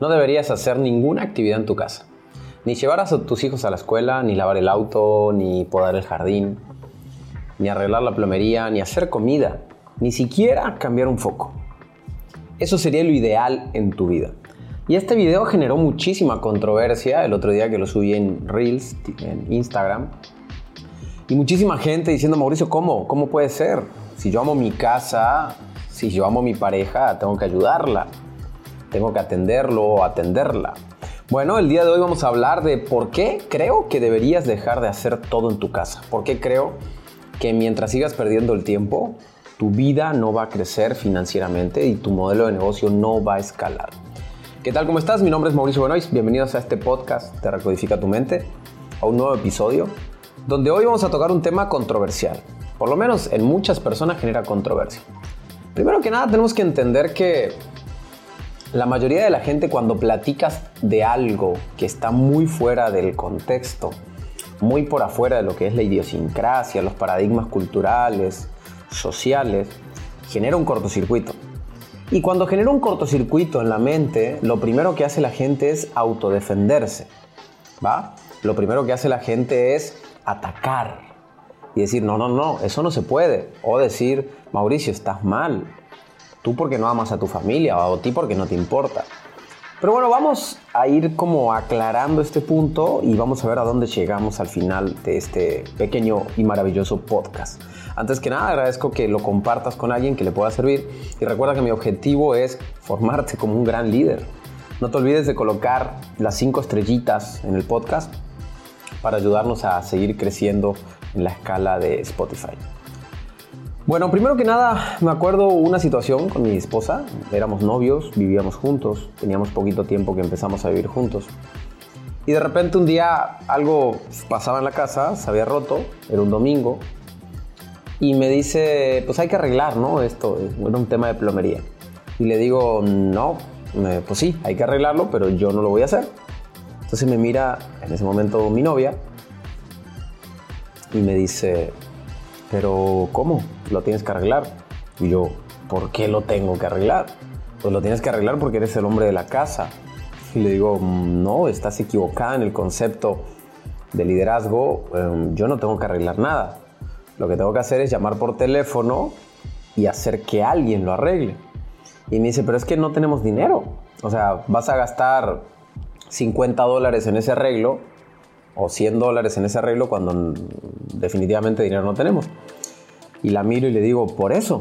No deberías hacer ninguna actividad en tu casa. Ni llevar a tus hijos a la escuela, ni lavar el auto, ni podar el jardín, ni arreglar la plomería, ni hacer comida, ni siquiera cambiar un foco. Eso sería lo ideal en tu vida. Y este video generó muchísima controversia el otro día que lo subí en Reels, en Instagram. Y muchísima gente diciendo, Mauricio, ¿cómo? ¿Cómo puede ser? Si yo amo mi casa, si yo amo mi pareja, tengo que ayudarla tengo que atenderlo o atenderla. Bueno, el día de hoy vamos a hablar de por qué creo que deberías dejar de hacer todo en tu casa. ¿Por qué creo que mientras sigas perdiendo el tiempo, tu vida no va a crecer financieramente y tu modelo de negocio no va a escalar? ¿Qué tal? ¿Cómo estás? Mi nombre es Mauricio Benoist. Bienvenidos a este podcast de Recodifica tu Mente, a un nuevo episodio, donde hoy vamos a tocar un tema controversial. Por lo menos en muchas personas genera controversia. Primero que nada tenemos que entender que la mayoría de la gente cuando platicas de algo que está muy fuera del contexto, muy por afuera de lo que es la idiosincrasia, los paradigmas culturales, sociales, genera un cortocircuito. Y cuando genera un cortocircuito en la mente, lo primero que hace la gente es autodefenderse. ¿Va? Lo primero que hace la gente es atacar y decir, no, no, no, eso no se puede. O decir, Mauricio, estás mal, porque no amas a tu familia o a ti porque no te importa. Pero bueno, vamos a ir como aclarando este punto y vamos a ver a dónde llegamos al final de este pequeño y maravilloso podcast. Antes que nada, agradezco que lo compartas con alguien que le pueda servir y recuerda que mi objetivo es formarte como un gran líder. No te olvides de colocar las cinco estrellitas en el podcast para ayudarnos a seguir creciendo en la escala de Spotify. Bueno, primero que nada, me acuerdo una situación con mi esposa. Éramos novios, vivíamos juntos, teníamos poquito tiempo que empezamos a vivir juntos. Y de repente un día algo pasaba en la casa, se había roto, era un domingo, y me dice, pues hay que arreglar, ¿no? Esto era un tema de plomería. Y le digo, no, pues sí, hay que arreglarlo, pero yo no lo voy a hacer. Entonces me mira en ese momento mi novia y me dice, pero ¿cómo? Lo tienes que arreglar. Y yo, ¿por qué lo tengo que arreglar? Pues lo tienes que arreglar porque eres el hombre de la casa. Y le digo, no, estás equivocada en el concepto de liderazgo. Em, yo no tengo que arreglar nada. Lo que tengo que hacer es llamar por teléfono y hacer que alguien lo arregle. Y me dice, pero es que no tenemos dinero. O sea, vas a gastar 50 dólares en ese arreglo o 100 dólares en ese arreglo cuando definitivamente dinero no tenemos. Y la miro y le digo, por eso,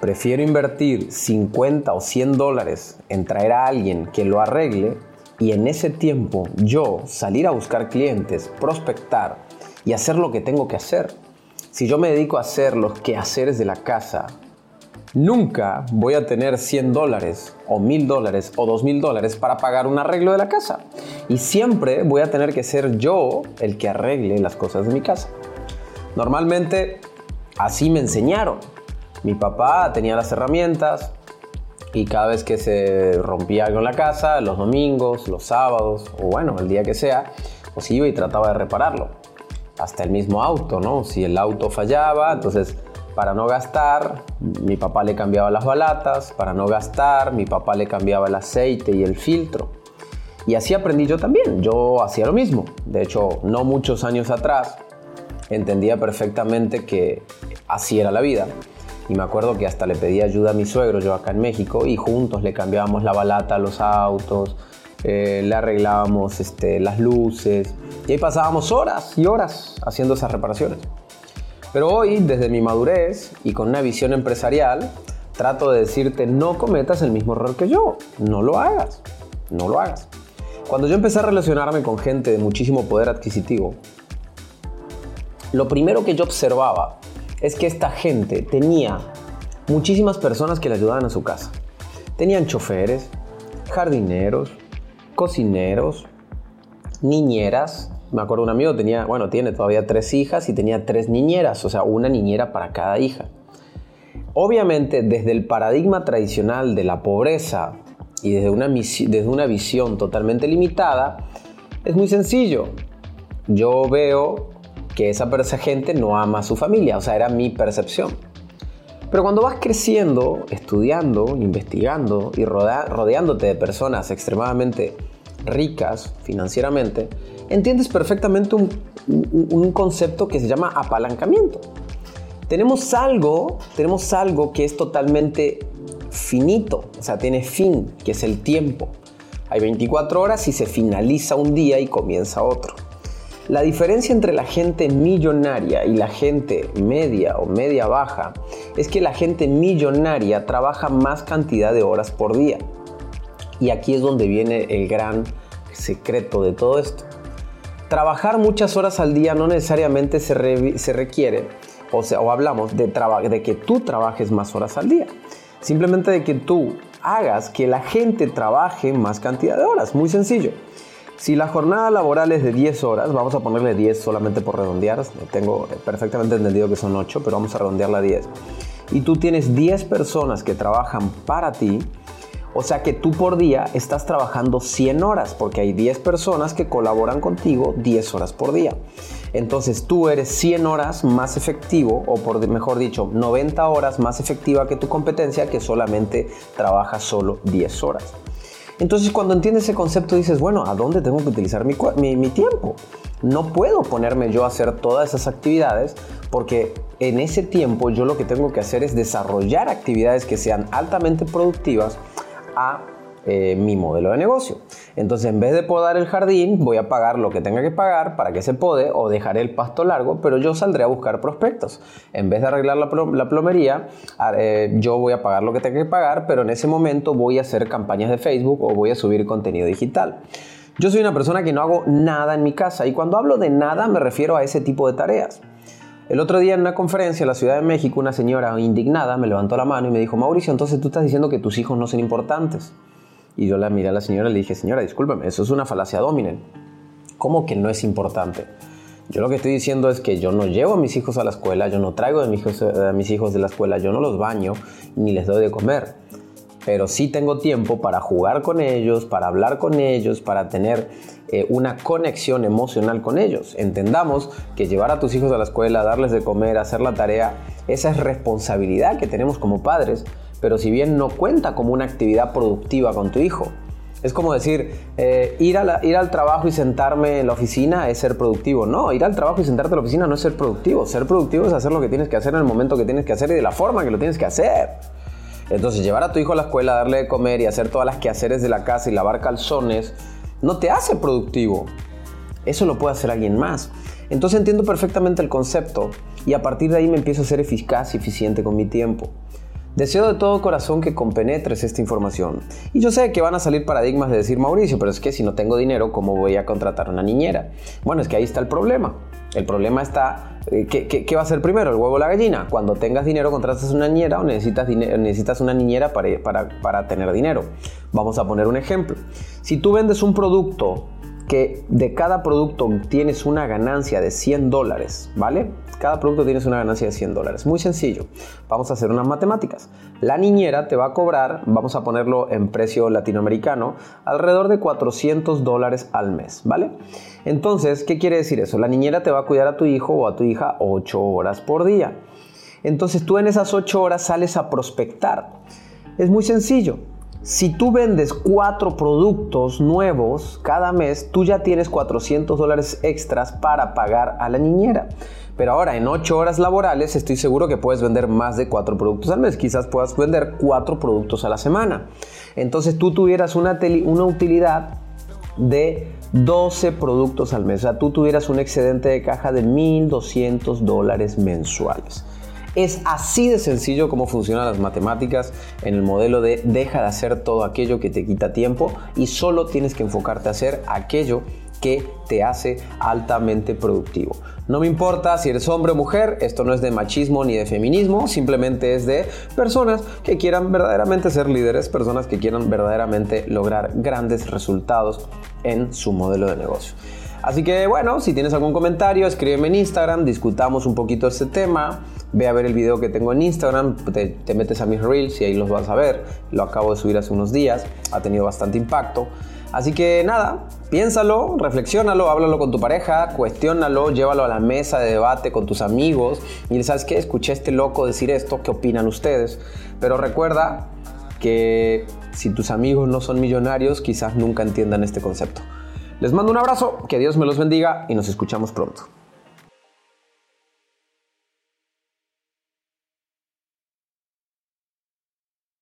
prefiero invertir 50 o 100 dólares en traer a alguien que lo arregle y en ese tiempo yo salir a buscar clientes, prospectar y hacer lo que tengo que hacer. Si yo me dedico a hacer los quehaceres de la casa Nunca voy a tener 100 dólares o 1000 dólares o 2000 dólares para pagar un arreglo de la casa. Y siempre voy a tener que ser yo el que arregle las cosas de mi casa. Normalmente así me enseñaron. Mi papá tenía las herramientas y cada vez que se rompía algo en la casa, los domingos, los sábados o bueno, el día que sea, pues iba y trataba de repararlo. Hasta el mismo auto, ¿no? Si el auto fallaba, entonces para no gastar, mi papá le cambiaba las balatas, para no gastar, mi papá le cambiaba el aceite y el filtro. Y así aprendí yo también, yo hacía lo mismo. De hecho, no muchos años atrás, entendía perfectamente que así era la vida. Y me acuerdo que hasta le pedí ayuda a mi suegro, yo acá en México, y juntos le cambiábamos la balata a los autos, eh, le arreglábamos este, las luces, y ahí pasábamos horas y horas haciendo esas reparaciones. Pero hoy, desde mi madurez y con una visión empresarial, trato de decirte no cometas el mismo error que yo. No lo hagas. No lo hagas. Cuando yo empecé a relacionarme con gente de muchísimo poder adquisitivo, lo primero que yo observaba es que esta gente tenía muchísimas personas que le ayudaban a su casa. Tenían choferes, jardineros, cocineros, niñeras, me acuerdo un amigo tenía, bueno, tiene todavía tres hijas y tenía tres niñeras, o sea, una niñera para cada hija. Obviamente, desde el paradigma tradicional de la pobreza y desde una, desde una visión totalmente limitada, es muy sencillo. Yo veo que esa, esa gente no ama a su familia, o sea, era mi percepción. Pero cuando vas creciendo, estudiando, investigando y rodeándote de personas extremadamente ricas financieramente, entiendes perfectamente un, concepto que se llama apalancamiento. Tenemos algo, tenemos algo que es totalmente finito, o sea, tiene fin, que es el tiempo. Hay 24 horas y se finaliza un día y comienza otro. La diferencia entre la gente millonaria y la gente media o media baja es que la gente millonaria trabaja más cantidad de horas por día. Y aquí es donde viene el gran secreto de todo esto. Trabajar muchas horas al día no necesariamente se, requiere, o, sea, o hablamos de, de que tú trabajes más horas al día. Simplemente de que tú hagas que la gente trabaje más cantidad de horas. Muy sencillo. Si la jornada laboral es de 10 horas, vamos a ponerle 10 solamente por redondear, tengo perfectamente entendido que son 8, pero vamos a redondearla a 10. Y tú tienes 10 personas que trabajan para ti, o sea que tú por día estás trabajando 100 horas, porque hay 10 personas que colaboran contigo 10 horas por día. Entonces tú eres 100 horas más efectivo, o por mejor dicho, 90 horas más efectiva que tu competencia que solamente trabaja solo 10 horas. Entonces cuando entiendes ese concepto dices, bueno, ¿a dónde tengo que utilizar mi, mi, tiempo? No puedo ponerme yo a hacer todas esas actividades porque en ese tiempo yo lo que tengo que hacer es desarrollar actividades que sean altamente productivas a eh, mi modelo de negocio. Entonces, en vez de podar el jardín, voy a pagar lo que tenga que pagar para que se pode o dejaré el pasto largo, pero yo saldré a buscar prospectos. En vez de arreglar la, plomería, eh, yo voy a pagar lo que tenga que pagar, pero en ese momento voy a hacer campañas de Facebook o voy a subir contenido digital. Yo soy una persona que no hago nada en mi casa y cuando hablo de nada me refiero a ese tipo de tareas. El otro día en una conferencia en la Ciudad de México, una señora indignada me levantó la mano y me dijo, Mauricio, entonces tú estás diciendo que tus hijos no son importantes. Y yo la miré a la señora y le dije, señora, discúlpeme, eso es una falacia dominen. ¿Cómo que no es importante? Yo lo que estoy diciendo es que yo no llevo a mis hijos a la escuela, yo no traigo a mis hijos, a mis hijos de la escuela, yo no los baño ni les doy de comer. Pero sí tengo tiempo para jugar con ellos, para hablar con ellos, para tener eh, una conexión emocional con ellos. Entendamos que llevar a tus hijos a la escuela, darles de comer, hacer la tarea, esa es responsabilidad que tenemos como padres, pero si bien no cuenta como una actividad productiva con tu hijo. Es como decir, eh, ir, ir al trabajo y sentarme en la oficina es ser productivo. No, ir al trabajo y sentarte en la oficina no es ser productivo. Ser productivo es hacer lo que tienes que hacer en el momento que tienes que hacer y de la forma que lo tienes que hacer. Entonces, llevar a tu hijo a la escuela, darle de comer y hacer todas las quehaceres de la casa y lavar calzones, no te hace productivo. Eso lo puede hacer alguien más. Entonces entiendo perfectamente el concepto y a partir de ahí me empiezo a ser eficaz y eficiente con mi tiempo. Deseo de todo corazón que compenetres esta información. Y yo sé que van a salir paradigmas de decir, Mauricio, pero es que si no tengo dinero, ¿cómo voy a contratar una niñera? Bueno, es que ahí está el problema. El problema está, eh, ¿qué, va a ser primero, el huevo o la gallina? Cuando tengas dinero, contratas una niñera o necesitas, necesitas una niñera para, para, para tener dinero. Vamos a poner un ejemplo. Si tú vendes un producto que de cada producto tienes una ganancia de 100 dólares, ¿vale? Cada producto tienes una ganancia de 100 dólares. Muy sencillo. Vamos a hacer unas matemáticas. La niñera te va a cobrar, vamos a ponerlo en precio latinoamericano, alrededor de 400 dólares al mes, ¿vale? Entonces, ¿qué quiere decir eso? La niñera te va a cuidar a tu hijo o a tu hija 8 horas por día. Entonces tú en esas 8 horas sales a prospectar. Es muy sencillo. Si tú vendes cuatro productos nuevos cada mes, tú ya tienes 400 dólares extras para pagar a la niñera. Pero ahora en 8 horas laborales estoy seguro que puedes vender más de 4 productos al mes. Quizás puedas vender 4 productos a la semana. Entonces tú tuvieras una, utilidad de 12 productos al mes. O sea, tú tuvieras un excedente de caja de 1.200 dólares mensuales. Es así de sencillo como funcionan las matemáticas en el modelo de deja de hacer todo aquello que te quita tiempo y solo tienes que enfocarte a hacer aquello que te hace altamente productivo. No me importa si eres hombre o mujer, esto no es de machismo ni de feminismo, simplemente es de personas que quieran verdaderamente ser líderes, personas que quieran verdaderamente lograr grandes resultados en su modelo de negocio. Así que bueno, si tienes algún comentario, escríbeme en Instagram, discutamos un poquito este tema ve a ver el video que tengo en Instagram, te, te, metes a mis reels y ahí los vas a ver. Lo acabo de subir hace unos días, ha tenido bastante impacto. Así que nada, piénsalo, reflexiónalo, háblalo con tu pareja, cuestiónalo, llévalo a la mesa de debate con tus amigos y sabes qué, escuché a este loco decir esto, ¿qué opinan ustedes? Pero recuerda que si tus amigos no son millonarios, quizás nunca entiendan este concepto. Les mando un abrazo, que Dios me los bendiga y nos escuchamos pronto.